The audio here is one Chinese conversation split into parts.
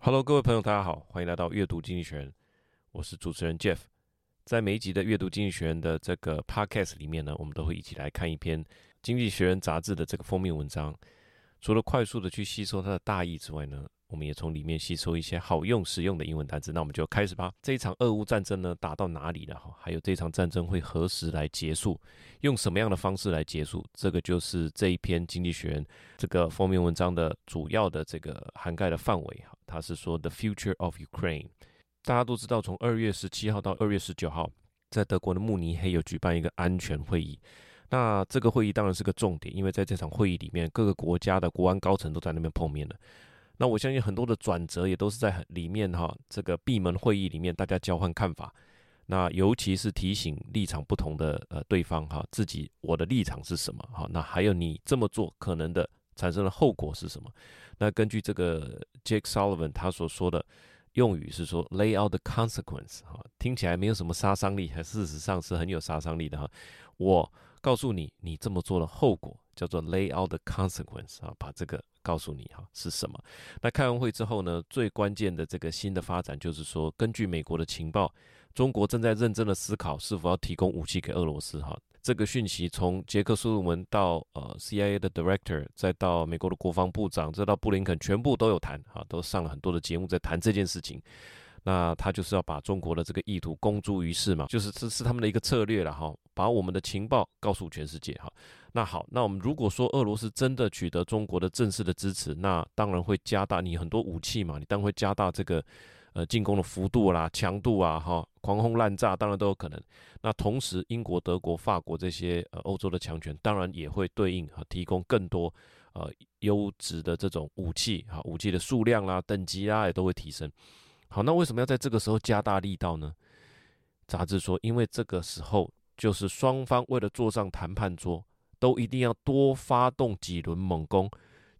Hello，各位朋友，大家好，欢迎来到阅读经济学人，我是主持人 Jeff。在每一集的阅读经济学人的这个 Podcast 里面呢，我们都会一起来看一篇经济学人杂志的这个封面文章。除了快速的去吸收它的大意之外呢，我们也从里面吸收一些好用实用的英文单词。那我们就开始吧。这一场俄乌战争呢，打到哪里了？哈，还有这场战争会何时来结束？用什么样的方式来结束？这个就是这一篇经济学人这个封面文章的主要的这个涵盖的范围。哈，他是说 The Future of Ukraine。大家都知道，从二月十七号到二月十九号，在德国的慕尼黑有举办一个安全会议。那这个会议当然是个重点，因为在这场会议里面，各个国家的国安高层都在那边碰面了。那我相信很多的转折也都是在里面哈，这个闭门会议里面大家交换看法。那尤其是提醒立场不同的呃对方哈，自己我的立场是什么哈？那还有你这么做可能的产生的后果是什么？那根据这个 Jake Sullivan 他所说的用语是说 lay out the consequence 哈，听起来没有什么杀伤力，还事实上是很有杀伤力的哈。我告诉你，你这么做的后果叫做 lay out the consequence 啊，把这个告诉你哈是什么。那开完会之后呢，最关键的这个新的发展就是说，根据美国的情报，中国正在认真的思考是否要提供武器给俄罗斯哈。这个讯息从杰克苏鲁门到呃 CIA 的 Director，再到美国的国防部长，再到布林肯，全部都有谈哈，都上了很多的节目在谈这件事情。那他就是要把中国的这个意图公诸于世嘛，就是这是他们的一个策略了哈，把我们的情报告诉全世界哈。那好，那我们如果说俄罗斯真的取得中国的正式的支持，那当然会加大你很多武器嘛，你当然会加大这个呃进攻的幅度啦、强度啊哈，狂轰滥炸当然都有可能。那同时，英国、德国、法国这些呃欧洲的强权，当然也会对应啊提供更多呃优质的这种武器哈，武器的数量啦、等级啊也都会提升。好，那为什么要在这个时候加大力道呢？杂志说，因为这个时候就是双方为了坐上谈判桌，都一定要多发动几轮猛攻，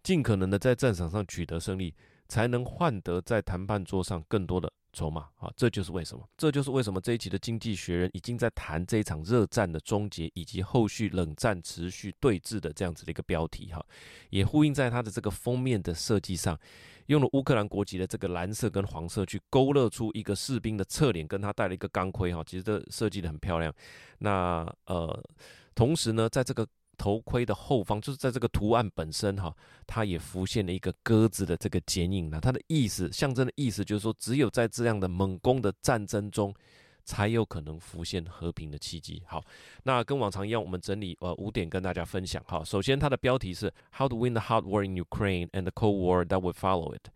尽可能的在战场上取得胜利，才能换得在谈判桌上更多的筹码啊，这就是为什么，这就是为什么这一期的《经济学人》已经在谈这一场热战的终结，以及后续冷战持续对峙的这样子的一个标题哈，也呼应在它的这个封面的设计上，用了乌克兰国旗的这个蓝色跟黄色去勾勒出一个士兵的侧脸，跟他戴了一个钢盔哈，其实这设计的很漂亮。那呃，同时呢，在这个头盔的后方，就是在这个图案本身哈，它也浮现了一个鸽子的这个剪影呢。它的意思，象征的意思就是说，只有在这样的猛攻的战争中，才有可能浮现和平的契机。好，那跟往常一样，我们整理呃五点跟大家分享哈。首先，它的标题是 How to Win the Hot War in Ukraine and the Cold War that would follow it.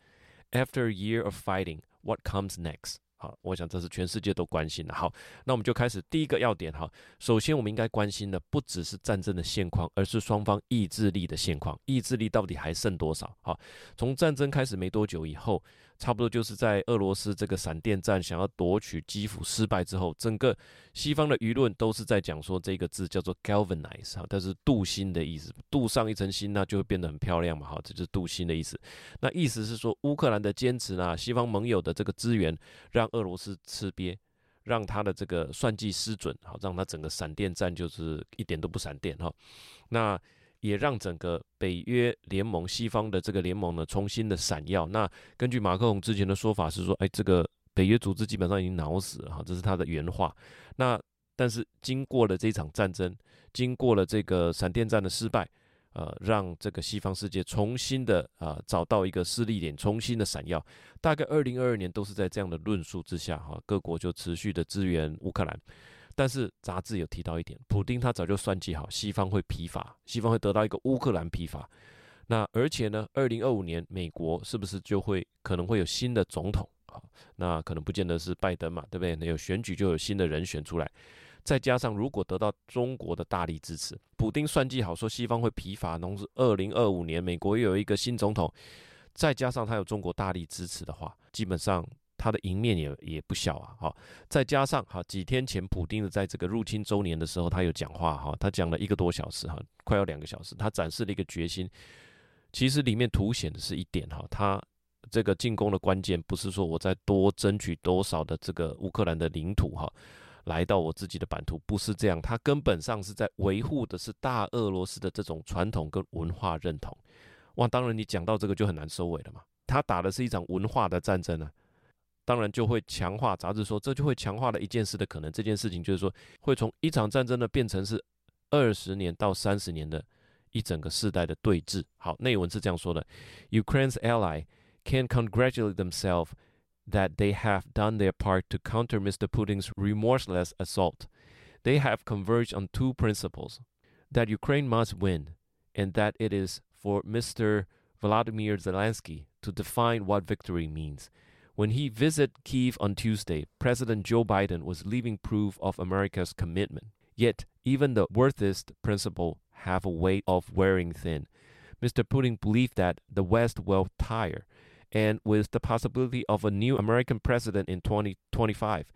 After a year of fighting, what comes next? 好，我想这是全世界都关心的。好，那我们就开始第一个要点哈。首先，我们应该关心的不只是战争的现况，而是双方意志力的现况。意志力到底还剩多少？好，从战争开始没多久以后。差不多就是在俄罗斯这个闪电战想要夺取基辅失败之后，整个西方的舆论都是在讲说这个字叫做 galvanize 哈，但是镀锌的意思，镀上一层锌那就会变得很漂亮嘛，哈，这就是镀锌的意思。那意思是说乌克兰的坚持呢，西方盟友的这个资源让俄罗斯吃瘪，让他的这个算计失准，好，让他整个闪电战就是一点都不闪电哈。那也让整个北约联盟、西方的这个联盟呢，重新的闪耀。那根据马克龙之前的说法是说，哎，这个北约组织基本上已经脑死了哈，这是他的原话。那但是经过了这场战争，经过了这个闪电战的失败，呃，让这个西方世界重新的啊、找到一个势力点，重新的闪耀。大概二零二二年都是在这样的论述之下哈，各国就持续的支援乌克兰。但是杂志有提到一点，普丁他早就算计好，西方会疲乏，西方会得到一个乌克兰疲乏。那而且呢，二零二五年美国是不是就会可能会有新的总统啊？那可能不见得是拜登嘛，对不对？那有选举就有新的人选出来。再加上如果得到中国的大力支持，普丁算计好说西方会疲乏，同时二零二五年美国又有一个新总统，再加上他有中国大力支持的话，基本上。他的赢面也也不小啊，好，再加上哈几天前普丁的在这个入侵周年的时候，他有讲话哈，他讲了一个多小时哈，快要两个小时，他展示了一个决心。其实里面凸显的是一点哈，他这个进攻的关键不是说我再多争取多少的这个乌克兰的领土哈，来到我自己的版图，不是这样，他根本上是在维护的是大俄罗斯的这种传统跟文化认同。哇，当然你讲到这个就很难收尾了嘛。他打的是一场文化的战争啊，当然就会强化。杂志说，这就会强化了一件事的可能。这件事情就是说，会从一场战争呢变成是二十年到三十年的一整个世代的对峙。好，内文是这样说的：Ukraine's ally can congratulate themselves that they have done their part to counter Mr. Putin's remorseless assault. They have converged on two principles: that Ukraine must win, and that it is for Mr. Vladimir Zelensky to define what victory means. When he visited Kiev on Tuesday, President Joe Biden was leaving proof of America's commitment. Yet, even the worthiest principle have a way of wearing thin. Mr. Putin believed that the West will tire, and with the possibility of a new American president in 2025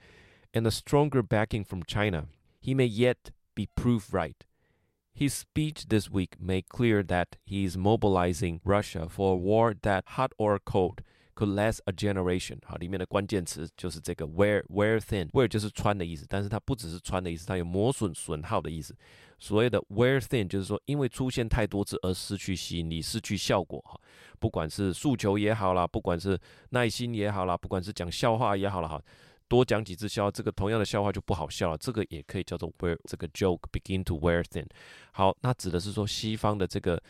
and a stronger backing from China, he may yet be proved right. His speech this week made clear that he is mobilizing Russia for a war that, hot or cold, could last a generation。好，里面的关键词就是这个 wear wear thin，wear 就是穿的意思，但是它不只是穿的意思，它有磨损损耗的意思。所谓的 wear thin 就是说，因为出现太多次而失去吸引力、失去效果。哈，不管是诉求也好啦，不管是耐心也好啦，不管是讲笑话也好啦，哈。多讲几次笑，这个同样的笑话就不好笑了。这个也可以叫做 wear 这个 joke begin to wear thin。好，那指的是说西方的这个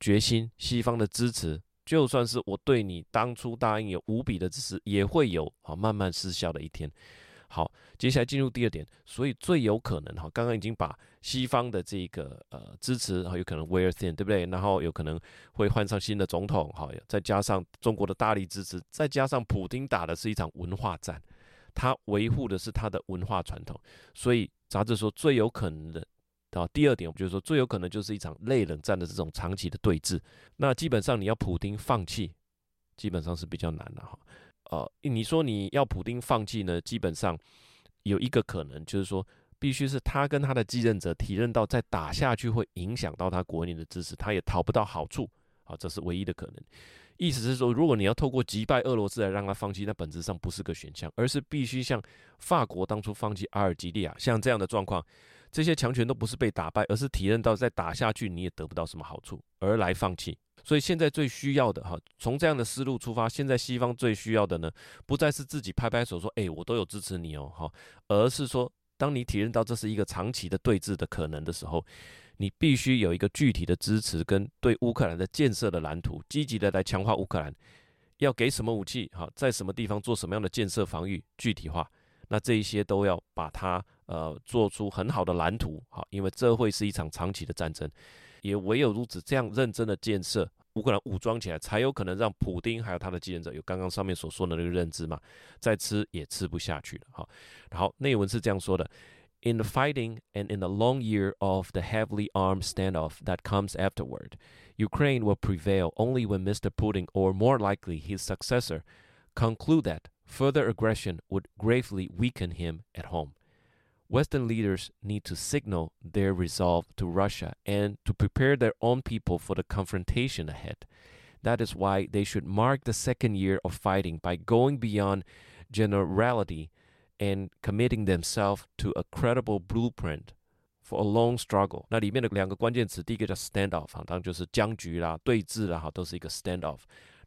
决心，西方的支持，就算是我对你当初答应有无比的支持，也会有好慢慢失效的一天。好，接下来进入第二点，所以最有可能哈，刚刚已经把西方的这个呃支持，哈，有可能 wear thin，对不对？然后有可能会换上新的总统，好，再加上中国的大力支持，再加上普丁打的是一场文化战。他维护的是他的文化传统，所以杂志说最有可能的啊，第二点，我们就是说最有可能就是一场类冷战的这种长期的对峙。那基本上你要普丁放弃，基本上是比较难的哈。呃，你说你要普丁放弃呢，基本上有一个可能就是说，必须是他跟他的继任者体认到再打下去会影响到他国内的支持，他也讨不到好处啊，这是唯一的可能。意思是说，如果你要透过击败俄罗斯来让他放弃，那本质上不是个选项，而是必须像法国当初放弃阿尔及利亚，像这样的状况，这些强权都不是被打败，而是体认到再打下去你也得不到什么好处而来放弃。所以现在最需要的哈，从这样的思路出发，现在西方最需要的呢，不再是自己拍拍手说，诶，我都有支持你哦，哈，而是说，当你体认到这是一个长期的对峙的可能的时候。你必须有一个具体的支持跟对乌克兰的建设的蓝图，积极的来强化乌克兰，要给什么武器，好，在什么地方做什么样的建设防御，具体化，那这一些都要把它呃做出很好的蓝图，好，因为这会是一场长期的战争，也唯有如此这样认真的建设乌克兰武装起来，才有可能让普丁还有他的继任者有刚刚上面所说的那个认知嘛，再吃也吃不下去了，好，然后内文是这样说的。In the fighting and in the long year of the heavily armed standoff that comes afterward, Ukraine will prevail only when Mr. Putin, or more likely his successor, conclude that further aggression would gravely weaken him at home. Western leaders need to signal their resolve to Russia and to prepare their own people for the confrontation ahead. That is why they should mark the second year of fighting by going beyond generality And committing themselves to a credible blueprint for a long struggle。那里面的两个关键词，第一个叫 standoff，当然就是僵局啦、对峙啦，哈，都是一个 standoff。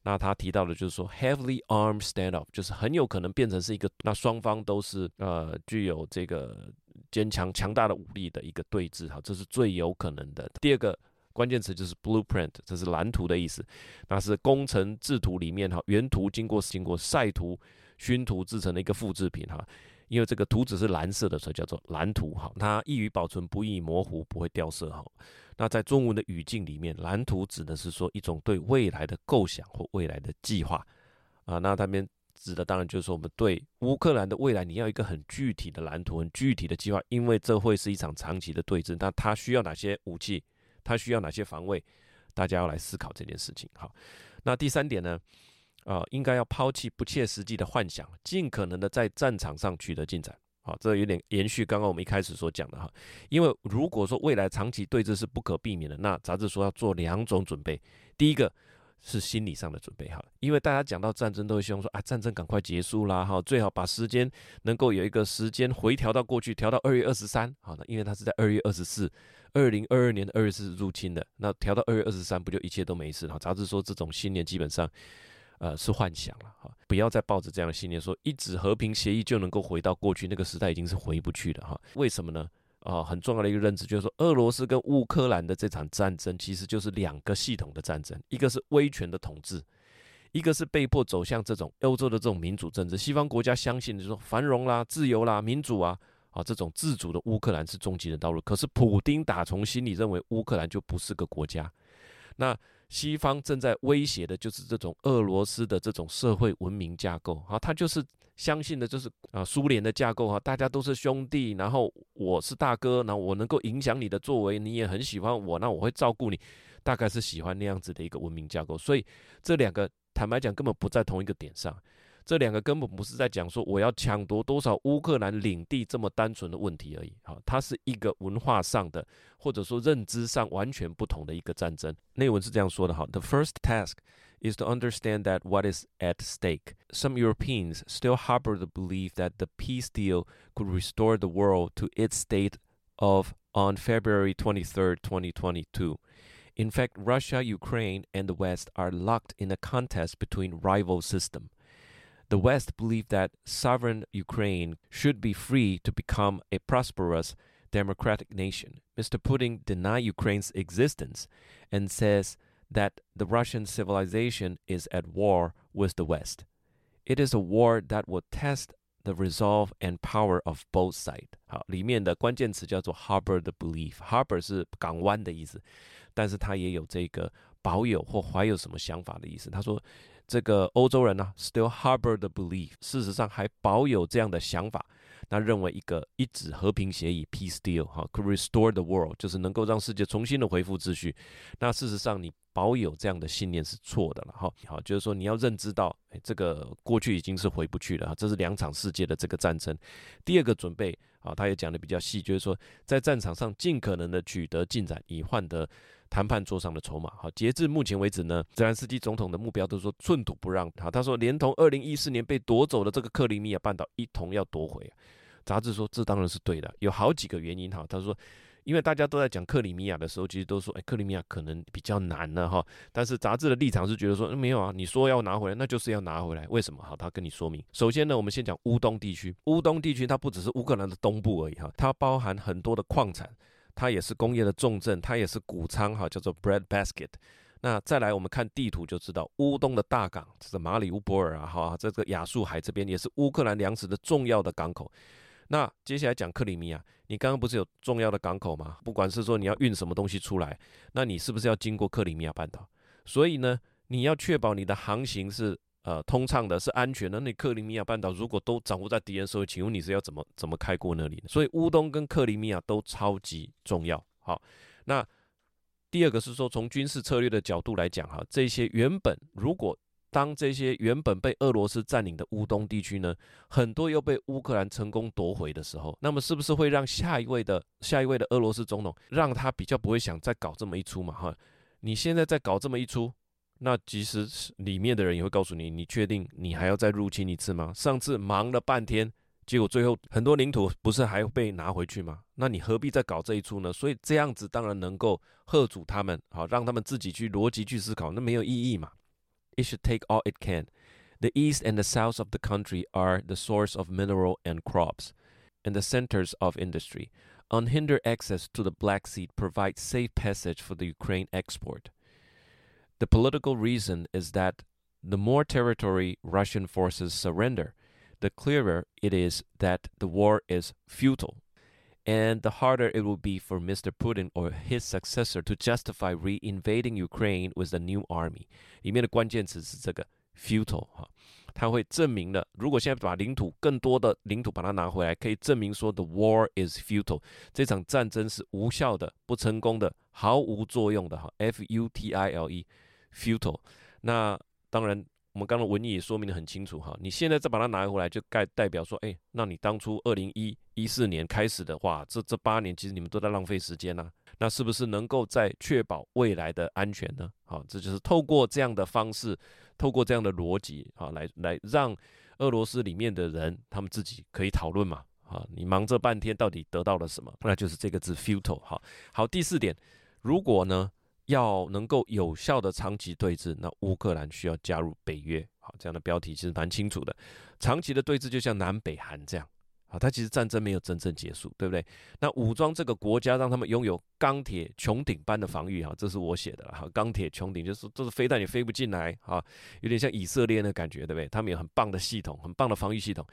那他提到的就是说 heavily armed standoff，就是很有可能变成是一个，那双方都是呃具有这个坚强强大的武力的一个对峙，哈，这是最有可能的。第二个关键词就是 blueprint，这是蓝图的意思，那是工程制图里面哈，原图经过经过晒图。熏图制成的一个复制品哈，因为这个图纸是蓝色的，所以叫做蓝图哈。它易于保存，不易模糊，不会掉色哈。那在中文的语境里面，蓝图指的是说一种对未来的构想或未来的计划啊。那他们指的当然就是说我们对乌克兰的未来，你要一个很具体的蓝图、很具体的计划，因为这会是一场长期的对峙。那它需要哪些武器？它需要哪些防卫？大家要来思考这件事情。好，那第三点呢？啊，应该要抛弃不切实际的幻想，尽可能的在战场上取得进展。好，这有点延续刚刚我们一开始所讲的哈。因为如果说未来长期对峙是不可避免的，那杂志说要做两种准备。第一个是心理上的准备哈，因为大家讲到战争都会希望说啊，战争赶快结束啦哈，最好把时间能够有一个时间回调到过去，调到二月二十三。好的，因为它是在二月二十四，二零二二年的二月四日入侵的，那调到二月二十三不就一切都没事了？杂志说这种信念基本上。呃，是幻想了哈，不要再抱着这样的信念说一纸和平协议就能够回到过去那个时代，已经是回不去了哈。为什么呢？啊，很重要的一个认知就是说，俄罗斯跟乌克兰的这场战争其实就是两个系统的战争，一个是威权的统治，一个是被迫走向这种欧洲的这种民主政治。西方国家相信就是说繁荣啦、自由啦、民主啊，啊这种自主的乌克兰是终极的道路。可是普丁打从心里认为乌克兰就不是个国家，那。西方正在威胁的就是这种俄罗斯的这种社会文明架构，啊，他就是相信的就是啊苏联的架构啊，大家都是兄弟，然后我是大哥，那我能够影响你的作为，你也很喜欢我，那我会照顾你，大概是喜欢那样子的一个文明架构，所以这两个坦白讲根本不在同一个点上。这两个根本不是在讲说我要抢夺多少乌克兰领地这么单纯的问题而已，好，它是一个文化上的或者说认知上完全不同的一个战争。内文是这样说的哈：The first task is to understand that what is at stake. Some Europeans still harbor the belief that the peace deal could restore the world to its state of on February 23rd, 2022. In fact, Russia, Ukraine, and the West are locked in a contest between rival systems. The West believe that sovereign Ukraine should be free to become a prosperous democratic nation. Mr. Putin denies Ukraine's existence and says that the Russian civilization is at war with the West. It is a war that will test the resolve and power of both sides. 好，里面的关键词叫做 harbor the belief。harbor 是港湾的意思，但是它也有这个保有或怀有什么想法的意思。他说。 这个欧洲人呢，still harbor the belief，事实上还保有这样的想法，那认为一个一纸和平协议 （peace deal） 哈，could restore the world，就是能够让世界重新的恢复秩序。那事实上，你保有这样的信念是错的了哈。好，就是说你要认知到，哎，这个过去已经是回不去了哈。这是两场世界的这个战争。第二个准备啊，他也讲的比较细，就是说在战场上尽可能的取得进展，以换得。谈判桌上的筹码，好，截至目前为止呢，泽连斯基总统的目标都是说寸土不让。好，他说连同二零一四年被夺走的这个克里米亚半岛一同要夺回。杂志说这当然是对的，有好几个原因哈。他说，因为大家都在讲克里米亚的时候，其实都说，哎，克里米亚可能比较难了哈。但是杂志的立场是觉得说，没有啊，你说要拿回来，那就是要拿回来。为什么？好，他跟你说明。首先呢，我们先讲乌东地区，乌东地区它不只是乌克兰的东部而已哈，它包含很多的矿产。它也是工业的重镇，它也是谷仓哈，叫做 bread basket。那再来，我们看地图就知道，乌东的大港，这是马里乌波尔啊，哈，这个亚速海这边也是乌克兰粮食的重要的港口。那接下来讲克里米亚，你刚刚不是有重要的港口吗？不管是说你要运什么东西出来，那你是不是要经过克里米亚半岛？所以呢，你要确保你的航行是。呃，通畅的是安全的。那你克里米亚半岛如果都掌握在敌人手里，请问你是要怎么怎么开过那里？所以乌东跟克里米亚都超级重要。好，那第二个是说，从军事策略的角度来讲，哈，这些原本如果当这些原本被俄罗斯占领的乌东地区呢，很多又被乌克兰成功夺回的时候，那么是不是会让下一位的下一位的俄罗斯总统让他比较不会想再搞这么一出嘛？哈，你现在再搞这么一出。那其实里面的人也会告诉你，你确定你还要再入侵一次吗？上次忙了半天，结果最后很多领土不是还被拿回去吗？那你何必再搞这一出呢？所以这样子当然能够吓阻他们，好让他们自己去逻辑去思考，那没有意义嘛。It should take all it can. The east and the south of the country are the source of mineral and crops, and the centers of industry. Unhindered access to the Black Sea provides safe passage for the Ukraine export. The political reason is that the more territory Russian forces surrender, the clearer it is that the war is futile, and the harder it will be for Mr. Putin or his successor to justify re-invading Ukraine with a new army。里面的关键词是这个 futile 哈，它会证明了，如果现在把领土更多的领土把它拿回来，可以证明说 the war is futile，这场战争是无效的、不成功的、毫无作用的哈，f u t i l e。futile，那当然， 我们刚刚文意也说明得很清楚哈。你现在再把它拿回来，就代代表说，哎，那你当初二零一一四年开始的话，这这八年其实你们都在浪费时间呐。那是不是能够在确保未来的安全呢？好，这就是透过这样的方式，透过这样的逻辑，好，来来让俄罗斯里面的人他们自己可以讨论嘛。好，你忙这半天到底得到了什么？那就是这个字 futile。好，好，第四点，如果呢？要能够有效的长期对峙，那乌克兰需要加入北约。好，这样的标题其实蛮清楚的。长期的对峙就像南北韩这样。啊，它其实战争没有真正结束，对不对？那武装这个国家，让他们拥有钢铁穹顶般的防御，哈，这是我写的哈。钢铁穹顶就是这是飞弹也飞不进来，哈，有点像以色列的感觉，对不对？他们有很棒的系统，很棒的防御系统。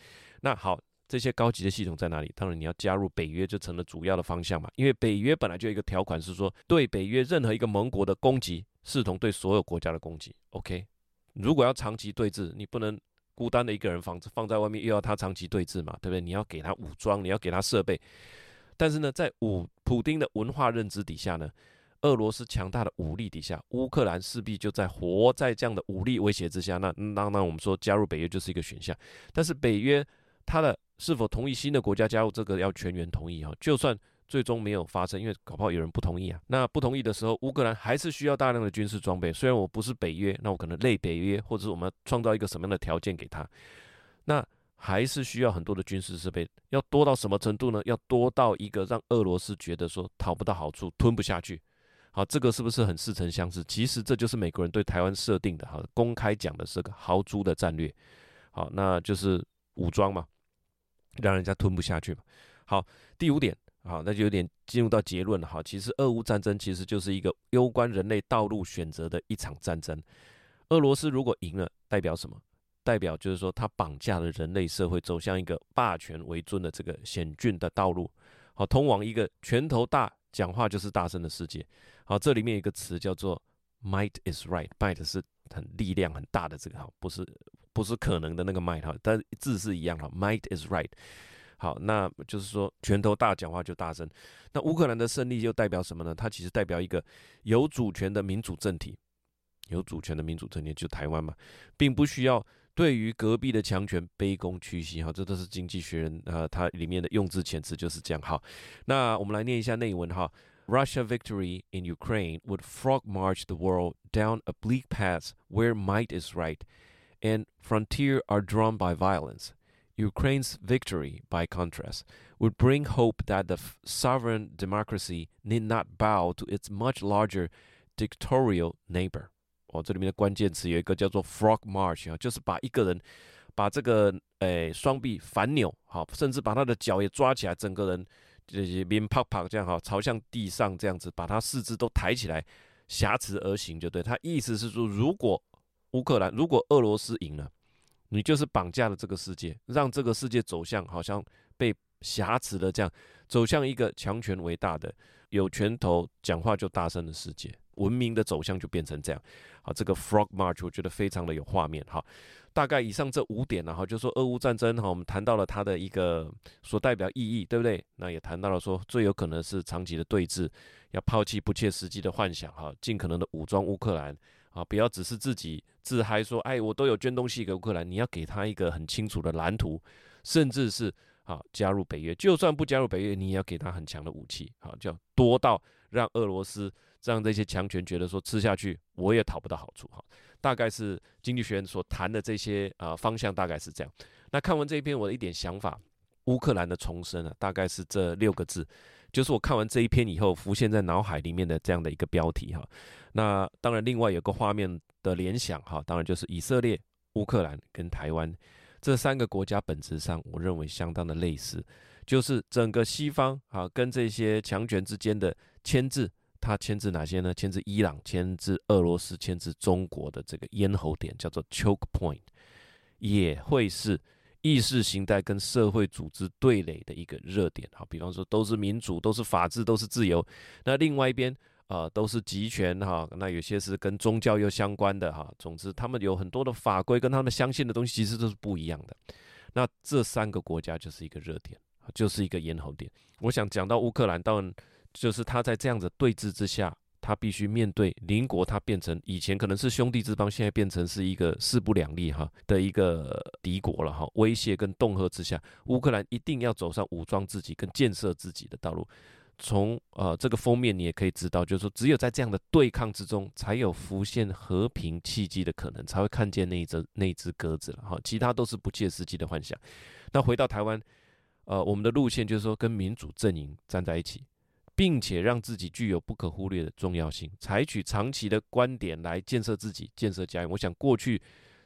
那好，这些高级的系统在哪里？当然你要加入北约，就成了主要的方向嘛。因为北约本来就有一个条款是说，对北约任何一个盟国的攻击，视同对所有国家的攻击。OK，如果要长期对峙，你不能。孤单的一个人放放在外面，又要他长期对峙嘛，对不对？你要给他武装，你要给他设备。但是呢，在武普丁的文化认知底下呢，俄罗斯强大的武力底下，乌克兰势必就在活在这样的武力威胁之下。那那那我们说加入北约就是一个选项。但是北约他的是否同意新的国家加入，这个要全员同意哈，就算。最终没有发生，因为搞不好有人不同意啊。那不同意的时候，乌克兰还是需要大量的军事装备。虽然我不是北约，那我可能类北约，或者是我们创造一个什么样的条件给他，那还是需要很多的军事设备。要多到什么程度呢？要多到一个让俄罗斯觉得说讨不到好处，吞不下去。好，这个是不是很似曾相识？其实这就是美国人对台湾设定的，哈，公开讲的是个豪猪的战略。好，那就是武装嘛，让人家吞不下去嘛。好，第五点。好，那就有点进入到结论了哈。其实，俄乌战争其实就是一个攸关人类道路选择的一场战争。俄罗斯如果赢了，代表什么？代表就是说，他绑架了人类社会，走向一个霸权为尊的这个险峻的道路。好，通往一个拳头大、讲话就是大声的世界。好，这里面有一个词叫做 “might is right”，might 是很力量很大的这个哈，不是不是可能的那个 might 哈，但字是一样哈，“might is right”。好，那就是说拳头大，讲话就大声。那乌克兰的胜利又代表什么呢？它其实代表一个有主权的民主政体，有主权的民主政体就台湾嘛，并不需要对于隔壁的强权卑躬屈膝。哈，这都是经济学人啊，它里面的用字遣词就是这样。好，那我们来念一下内文哈。Russia victory in Ukraine would frog march the world down a bleak path where might is right and frontier are drawn by violence. Ukraine's victory, by contrast, would bring hope that the sovereign democracy need not bow to its much larger dictatorial neighbor。哦，这里面的关键词有一个叫做 “frog march” 啊，就是把一个人把这个诶双臂反扭，好，甚至把他的脚也抓起来，整个人就是面啪啪这样哈，朝向地上这样子，把他四肢都抬起来，挟持而行，就对。他意思是说，如果 乌克兰，如果俄罗斯赢了。你就是绑架了这个世界，让这个世界走向好像被挟持的这样，走向一个强权为大的、有拳头、讲话就大声的世界。文明的走向就变成这样。好，这个 Frog March 我觉得非常的有画面。哈，大概以上这五点呢，哈，就说俄乌战争哈，我们谈到了它的一个所代表意义，对不对？那也谈到了说最有可能是长期的对峙，要抛弃不切实际的幻想，哈，尽可能的武装乌克兰。啊，不要只是自己自嗨说，哎，我都有捐东西给乌克兰，你要给他一个很清楚的蓝图，甚至是啊加入北约，就算不加入北约，你也要给他很强的武器，好，叫多到让俄罗斯让这些强权觉得说吃下去我也讨不到好处，哈，大概是经济学人所谈的这些啊方向大概是这样。那看完这一篇，我的一点想法，乌克兰的重生啊，大概是这六个字。就是我看完这一篇以后浮现在脑海里面的这样的一个标题哈，那当然另外有个画面的联想哈，当然就是以色列、乌克兰跟台湾这三个国家本质上我认为相当的类似，就是整个西方啊跟这些强权之间的牵制，它牵制哪些呢？牵制伊朗、牵制俄罗斯、牵制中国的这个咽喉点叫做 choke point，也会是。意识形态跟社会组织对垒的一个热点，好，比方说都是民主，都是法治，都是自由。那另外一边啊、呃，都是集权哈。那有些是跟宗教又相关的哈。总之，他们有很多的法规跟他们相信的东西其实都是不一样的。那这三个国家就是一个热点，就是一个咽喉点。我想讲到乌克兰，当然就是他在这样子对峙之下。他必须面对邻国，他变成以前可能是兄弟之邦，现在变成是一个势不两立哈的一个敌国了哈。威胁跟恫吓之下，乌克兰一定要走上武装自己跟建设自己的道路。从呃这个封面你也可以知道，就是说只有在这样的对抗之中，才有浮现和平契机的可能，才会看见那一只那一只鸽子了哈。其他都是不切实际的幻想。那回到台湾，呃，我们的路线就是说跟民主阵营站在一起。并且让自己具有不可忽略的重要性，采取长期的观点来建设自己，建设家园。我想过去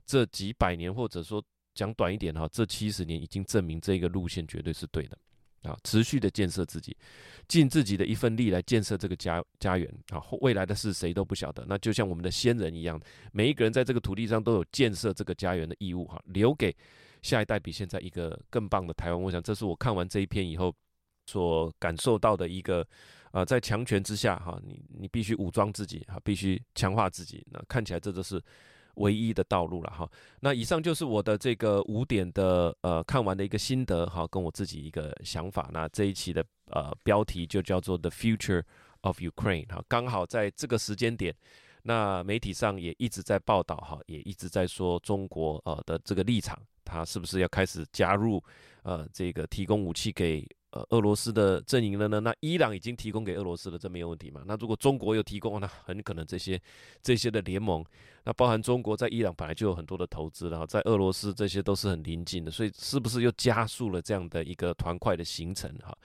这几百年，或者说讲短一点哈，这七十年已经证明这个路线绝对是对的。啊，持续的建设自己，尽自己的一份力来建设这个家家园。啊，未来的事谁都不晓得。那就像我们的先人一样，每一个人在这个土地上都有建设这个家园的义务。哈，留给下一代比现在一个更棒的台湾。我想，这是我看完这一篇以后所感受到的一个。啊，在强权之下，哈，你你必须武装自己，哈，必须强化自己。那看起来这就是。唯一的道路了哈，那以上就是我的这个五点的呃看完的一个心得哈，跟我自己一个想法。那这一期的呃标题就叫做 The Future of Ukraine 哈，刚好在这个时间点，那媒体上也一直在报道哈，也一直在说中国呃的这个立场，它是不是要开始加入呃这个提供武器给。呃，俄罗斯的阵营了呢？那伊朗已经提供给俄罗斯了，这没有问题嘛？那如果中国又提供，那很可能这些这些的联盟，那包含中国在伊朗本来就有很多的投资，然后在俄罗斯这些都是很临近的，所以是不是又加速了这样的一个团块的形成？哈，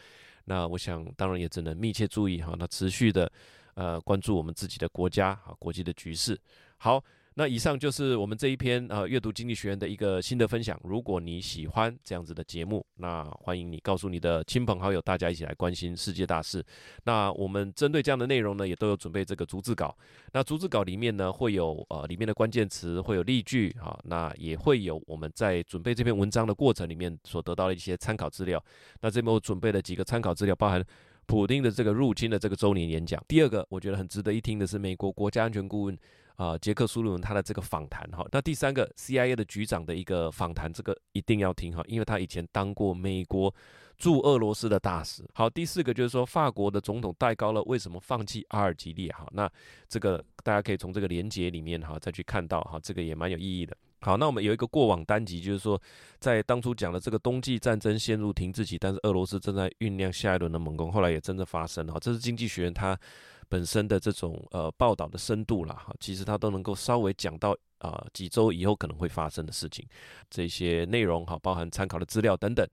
那我想当然也只能密切注意哈，那持续的呃关注我们自己的国家啊，国际的局势。好。那以上就是我们这一篇呃阅读经济学院的一个心得分享。如果你喜欢这样子的节目，那欢迎你告诉你的亲朋好友，大家一起来关心世界大事。那我们针对这样的内容呢，也都有准备这个逐字稿。那逐字稿里面呢，会有呃里面的关键词，会有例句啊，那也会有我们在准备这篇文章的过程里面所得到的一些参考资料。那这边我准备了几个参考资料，包含普丁的这个入侵的这个周年演讲。第二个，我觉得很值得一听的是美国国家安全顾问。啊，杰克·苏鲁文他的这个访谈哈，那第三个 CIA 的局长的一个访谈，这个一定要听哈，因为他以前当过美国驻俄罗斯的大使。好，第四个就是说法国的总统戴高乐为什么放弃阿尔及利亚？哈，那这个大家可以从这个连接里面哈再去看到哈，这个也蛮有意义的。好，那我们有一个过往单集，就是说在当初讲的这个冬季战争陷入停滞期，但是俄罗斯正在酝酿下一轮的猛攻，后来也真的发生了。这是经济学人他。本身的这种呃报道的深度啦，哈，其实它都能够稍微讲到啊、几周以后可能会发生的事情，这些内容哈，包含参考的资料等等。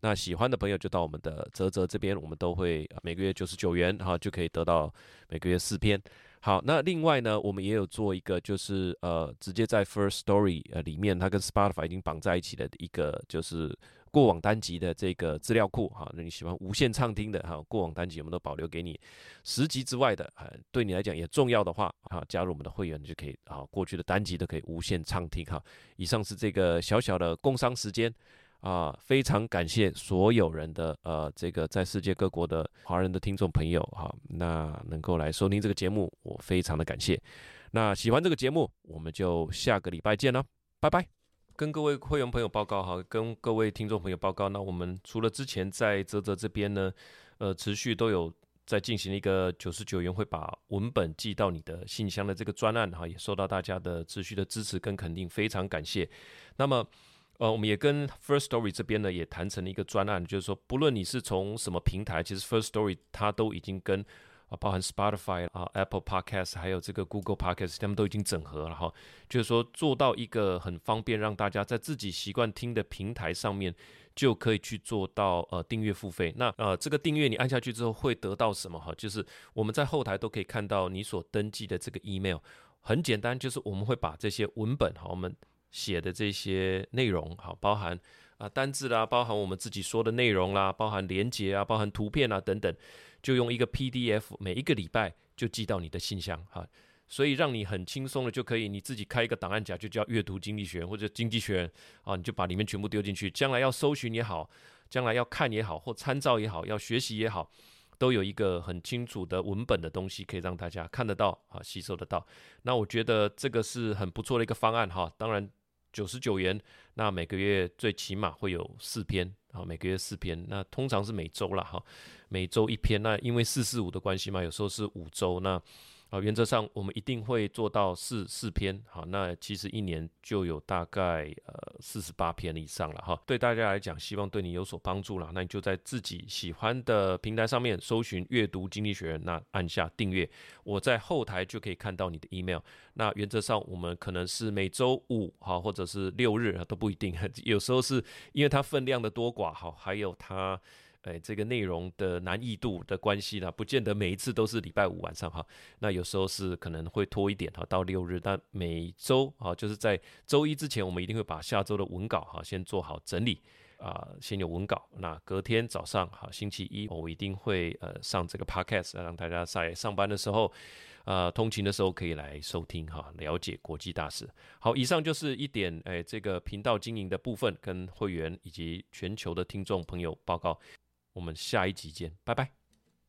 那喜欢的朋友就到我们的泽泽这边，我们都会每个月九十九元哈就可以得到每个月四篇。好，那另外呢，我们也有做一个就是呃直接在 First Story 呃里面，它跟 Spotify 已经绑在一起的一个就是。过往单集的这个资料库，哈，那你喜欢无限畅听的哈，过往单集我们都保留给你。十集之外的，哈，对你来讲也重要的话，哈，加入我们的会员就可以，啊，过去的单集都可以无限畅听，哈。以上是这个小小的工商时间，啊，非常感谢所有人的，呃，这个在世界各国的华人的听众朋友，哈，那能够来收听这个节目，我非常的感谢。那喜欢这个节目，我们就下个礼拜见了，拜拜。跟各位会员朋友报告哈，跟各位听众朋友报告，那我们除了之前在泽泽这边呢，呃，持续都有在进行一个九十九元会把文本寄到你的信箱的这个专案哈，也受到大家的持续的支持跟肯定，非常感谢。那么，呃，我们也跟 First Story 这边呢也谈成了一个专案，就是说，不论你是从什么平台，其实 First Story 它都已经跟。啊，包含 Spotify 啊、Apple Podcast，还有这个 Google Podcast，他们都已经整合了哈。就是说，做到一个很方便，让大家在自己习惯听的平台上面，就可以去做到呃订阅付费。那呃，这个订阅你按下去之后会得到什么哈？就是我们在后台都可以看到你所登记的这个 email。很简单，就是我们会把这些文本哈，我们写的这些内容哈，包含啊单字啦，包含我们自己说的内容啦，包含连结啊，包含图片啊等等。就用一个 PDF，每一个礼拜就寄到你的信箱哈，所以让你很轻松的就可以你自己开一个档案夹，就叫阅读经济学或者经济学啊，你就把里面全部丢进去，将来要搜寻也好，将来要看也好，或参照也好，要学习也好，都有一个很清楚的文本的东西可以让大家看得到啊，吸收得到。那我觉得这个是很不错的一个方案哈，当然。九十九元，那每个月最起码会有四篇好，每个月四篇，那通常是每周了哈，每周一篇。那因为四四五的关系嘛，有时候是五周那。啊，原则上我们一定会做到四四篇，好，那其实一年就有大概呃四十八篇以上了哈。对大家来讲，希望对你有所帮助了，那你就在自己喜欢的平台上面搜寻“阅读经济学”，那按下订阅，我在后台就可以看到你的 email。那原则上我们可能是每周五哈，或者是六日都不一定，有时候是因为它分量的多寡哈，还有它。哎，这个内容的难易度的关系呢，不见得每一次都是礼拜五晚上哈。那有时候是可能会拖一点哈，到六日。但每周啊，就是在周一之前，我们一定会把下周的文稿哈先做好整理啊，先有文稿。那隔天早上哈，星期一我一定会呃上这个 podcast，让大家在上班的时候。呃，通勤的时候可以来收听哈，了解国际大事。好，以上就是一点哎，这个频道经营的部分，跟会员以及全球的听众朋友报告。我们下一集见，拜拜。